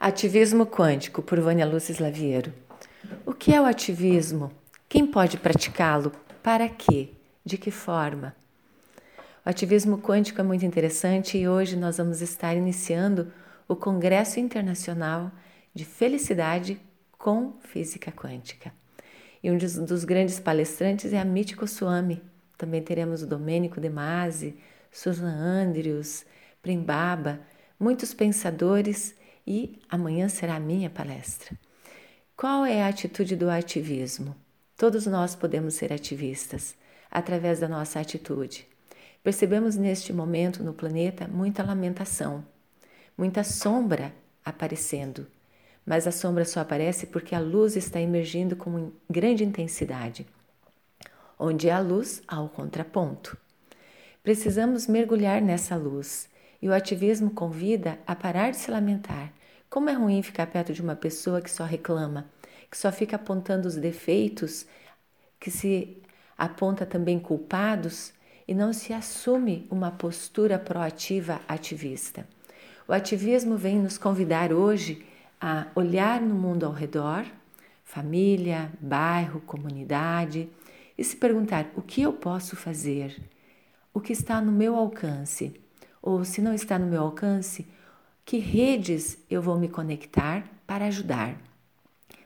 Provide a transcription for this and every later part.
Ativismo Quântico, por Vânia Lúcia Slaviero. O que é o ativismo? Quem pode praticá-lo? Para quê? De que forma? O ativismo quântico é muito interessante e hoje nós vamos estar iniciando o Congresso Internacional de Felicidade com Física Quântica. E um dos grandes palestrantes é a Swami. Também teremos o Domênico De Masi, Susan Andrews, Primbaba, muitos pensadores e amanhã será a minha palestra. Qual é a atitude do ativismo? Todos nós podemos ser ativistas através da nossa atitude. Percebemos neste momento no planeta muita lamentação, muita sombra aparecendo, mas a sombra só aparece porque a luz está emergindo com grande intensidade. Onde há luz, há o contraponto. Precisamos mergulhar nessa luz e o ativismo convida a parar de se lamentar como é ruim ficar perto de uma pessoa que só reclama, que só fica apontando os defeitos, que se aponta também culpados e não se assume uma postura proativa ativista. O ativismo vem nos convidar hoje a olhar no mundo ao redor, família, bairro, comunidade, e se perguntar: o que eu posso fazer? O que está no meu alcance? Ou se não está no meu alcance, que redes eu vou me conectar para ajudar?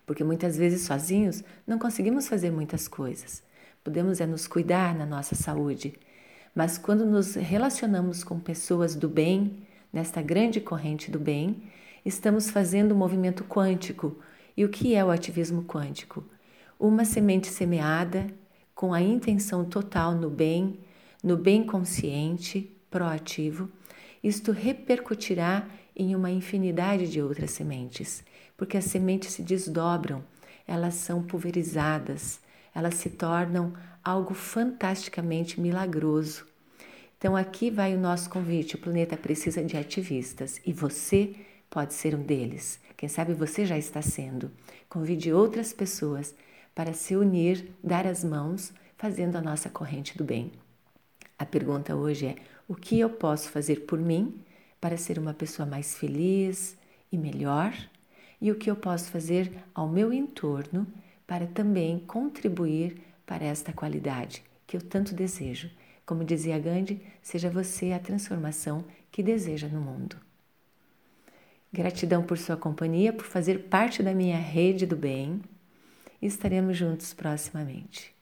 Porque muitas vezes sozinhos não conseguimos fazer muitas coisas. Podemos é nos cuidar na nossa saúde, mas quando nos relacionamos com pessoas do bem, nesta grande corrente do bem, estamos fazendo um movimento quântico. E o que é o ativismo quântico? Uma semente semeada com a intenção total no bem, no bem consciente, proativo, isto repercutirá em uma infinidade de outras sementes, porque as sementes se desdobram, elas são pulverizadas, elas se tornam algo fantasticamente milagroso. Então aqui vai o nosso convite. O planeta precisa de ativistas e você pode ser um deles. Quem sabe você já está sendo. Convide outras pessoas para se unir, dar as mãos, fazendo a nossa corrente do bem. A pergunta hoje é: o que eu posso fazer por mim para ser uma pessoa mais feliz e melhor e o que eu posso fazer ao meu entorno para também contribuir para esta qualidade que eu tanto desejo. Como dizia Gandhi, seja você a transformação que deseja no mundo. Gratidão por sua companhia, por fazer parte da minha rede do bem. E estaremos juntos proximamente.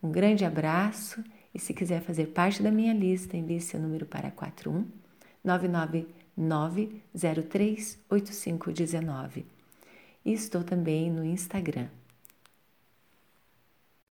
Um grande abraço e se quiser fazer parte da minha lista, envie seu número para 41 999 038519. E estou também no Instagram